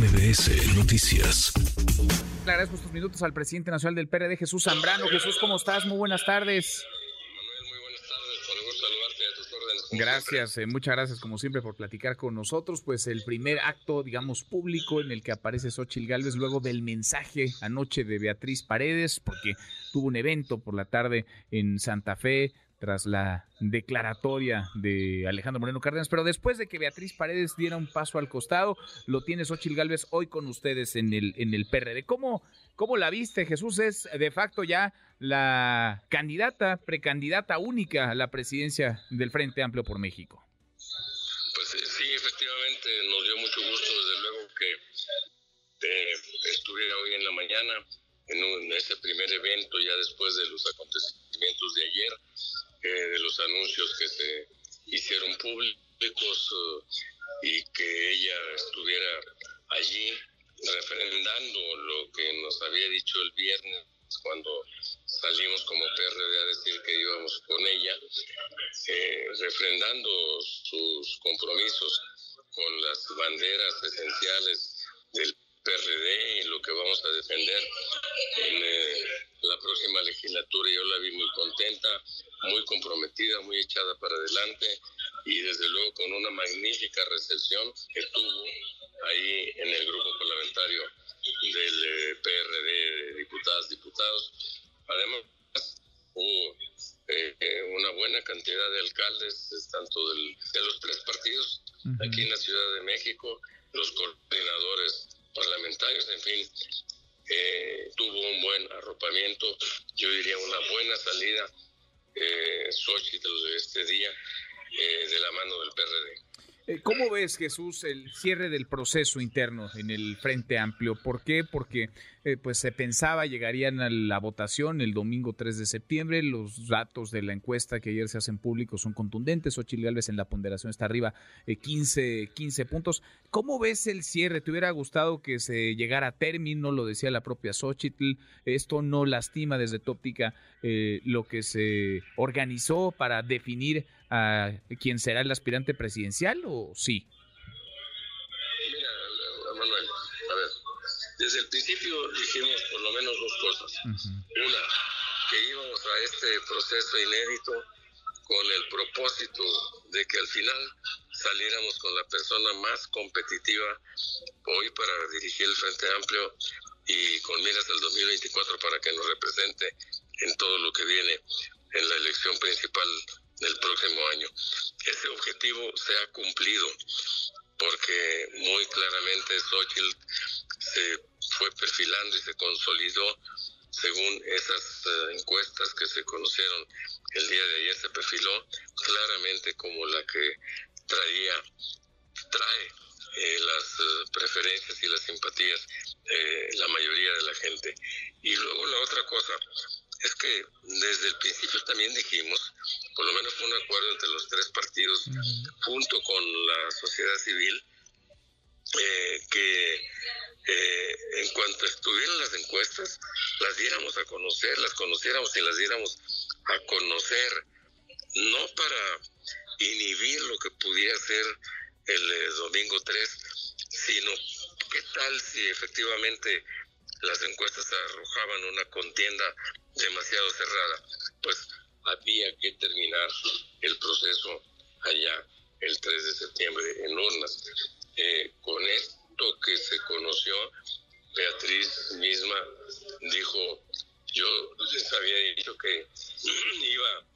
MBS Noticias. Le agradezco estos minutos al presidente nacional del PRD, Jesús Zambrano. Jesús, ¿cómo estás? Muy buenas tardes. Manuel, muy buenas tardes. Gusto saludarte a tus órdenes. Gracias, eh, muchas gracias como siempre por platicar con nosotros. Pues el primer acto, digamos, público en el que aparece Xochil Gálvez luego del mensaje anoche de Beatriz Paredes, porque tuvo un evento por la tarde en Santa Fe tras la declaratoria de Alejandro Moreno Cárdenas, pero después de que Beatriz Paredes diera un paso al costado, lo tiene Xochil Gálvez hoy con ustedes en el, en el PRD. ¿Cómo, ¿Cómo la viste? Jesús es de facto ya la candidata, precandidata única a la presidencia del Frente Amplio por México. Pues eh, sí, efectivamente, nos dio mucho gusto, desde luego, que eh, estuviera hoy en la mañana en, un- en ese primer evento, ya después de los acontecimientos de ayer, eh, de los anuncios que se hicieron públicos eh, y que ella estuviera allí refrendando lo que nos había dicho el viernes cuando salimos como PRD a decir que íbamos con ella, eh, refrendando sus compromisos con las banderas esenciales del PRD y lo que vamos a defender Yo la vi muy contenta, muy comprometida, muy echada para adelante y desde luego con una magnífica recepción que tuvo ahí en el grupo parlamentario del eh, PRD de diputadas, diputados. Además, hubo eh, una buena cantidad de alcaldes, tanto del- de los tres partidos, aquí en la Ciudad de México, los coordinadores parlamentarios, en fin, eh, tuvo un buen arropamiento, yo diría una buena salida, eh, Xochitl de este día, eh, de la mano del PRD. Eh, ¿Cómo ves, Jesús, el cierre del proceso interno en el Frente Amplio? ¿Por qué? Porque eh, pues se pensaba llegarían a la votación el domingo 3 de septiembre. Los datos de la encuesta que ayer se hacen públicos son contundentes. Ochil Gálvez en la ponderación está arriba eh, 15, 15 puntos. ¿Cómo ves el cierre? ¿Te hubiera gustado que se llegara a término? Lo decía la propia Xochitl. ¿Esto no lastima desde tu óptica eh, lo que se organizó para definir a quién será el aspirante presidencial o sí? Mira, Manuel, a ver, desde el principio dijimos por lo menos dos cosas. Una, que íbamos a este proceso inédito con el propósito de que al final saliéramos con la persona más competitiva hoy para dirigir el Frente Amplio y con miras al 2024 para que nos represente en todo lo que viene en la elección principal del próximo año. Ese objetivo se ha cumplido porque muy claramente Xochitl se fue perfilando y se consolidó según esas eh, encuestas que se conocieron el día de ayer, se perfiló claramente como la que traía, trae eh, las eh, preferencias y las simpatías eh, la mayoría de la gente. Y luego la otra cosa es que desde el principio también dijimos, por lo menos fue un acuerdo entre los tres partidos, junto con la sociedad civil, eh, que eh, en cuanto estuvieran las encuestas, las diéramos a conocer, las conociéramos y las diéramos a conocer, no para inhibir lo que pudiera ser el eh, domingo 3, sino qué tal si efectivamente las encuestas arrojaban una contienda demasiado cerrada. Pues había que terminar el proceso allá el 3 de septiembre en urnas. Eh, con esto que se conoció, Beatriz misma dijo, yo les había dicho que iba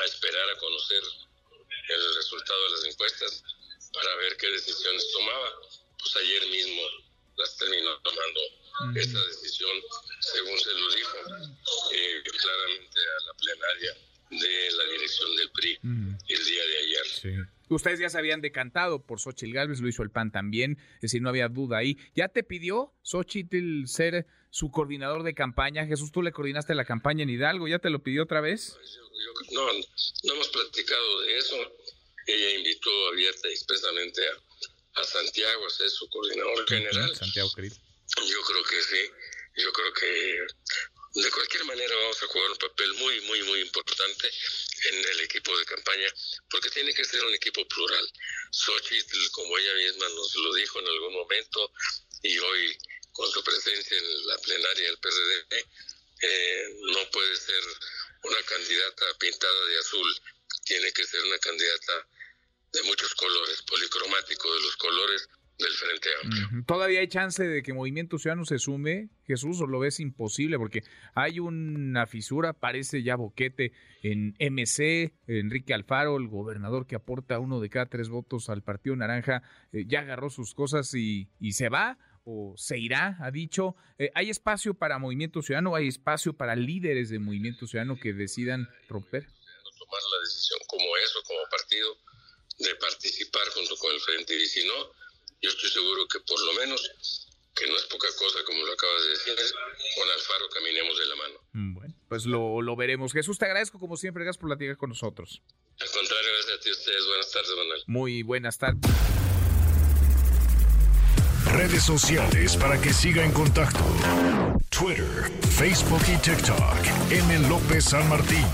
a esperar a conocer el resultado de las encuestas para ver qué decisiones tomaba. Pues ayer mismo las terminó tomando esa decisión, según se lo dijo eh, claramente a la plenaria de la dirección del PRI el día de ayer. Ustedes ya se habían decantado por Xochitl Gálvez, lo hizo el PAN también, es decir, no había duda ahí. ¿Ya te pidió Xochitl ser su coordinador de campaña? Jesús, tú le coordinaste la campaña en Hidalgo, ¿ya te lo pidió otra vez? Yo- yo- no, no hemos platicado de eso. Ella invitó abierta y expresamente a, a Santiago a ser su coordinador general. Santiago querido. Yo creo que sí. Yo creo que De cualquier manera vamos a jugar un papel muy, muy, muy importante en el equipo de campaña, porque tiene que ser un equipo plural. Xochitl, como ella misma nos lo dijo en algún momento, y hoy con su presencia en la plenaria del PRD, eh, no puede ser una candidata pintada de azul, tiene que ser una candidata policromático, de los colores del Frente Amplio. ¿Todavía hay chance de que Movimiento Ciudadano se sume, Jesús, o lo ves imposible? Porque hay una fisura, parece ya boquete en MC, Enrique Alfaro, el gobernador que aporta uno de cada tres votos al Partido Naranja, eh, ya agarró sus cosas y, se va o se irá, ha dicho. Eh, ¿Hay espacio para Movimiento Ciudadano? ¿Hay espacio para líderes de Movimiento Ciudadano que decidan romper? Tomar la decisión como eso, como partido, de participar junto con el Frente y si no, yo estoy seguro que por lo menos, que no es poca cosa como lo acabas de decir, con Alfaro caminemos de la mano. Mm, bueno, pues lo, lo veremos. Jesús, te agradezco como siempre, gracias por platicar con nosotros. Al contrario, gracias a ti ustedes. Buenas tardes, Manuel. Muy buenas tardes. Redes sociales para que siga en contacto: Twitter, Facebook y TikTok. M. López San Martín.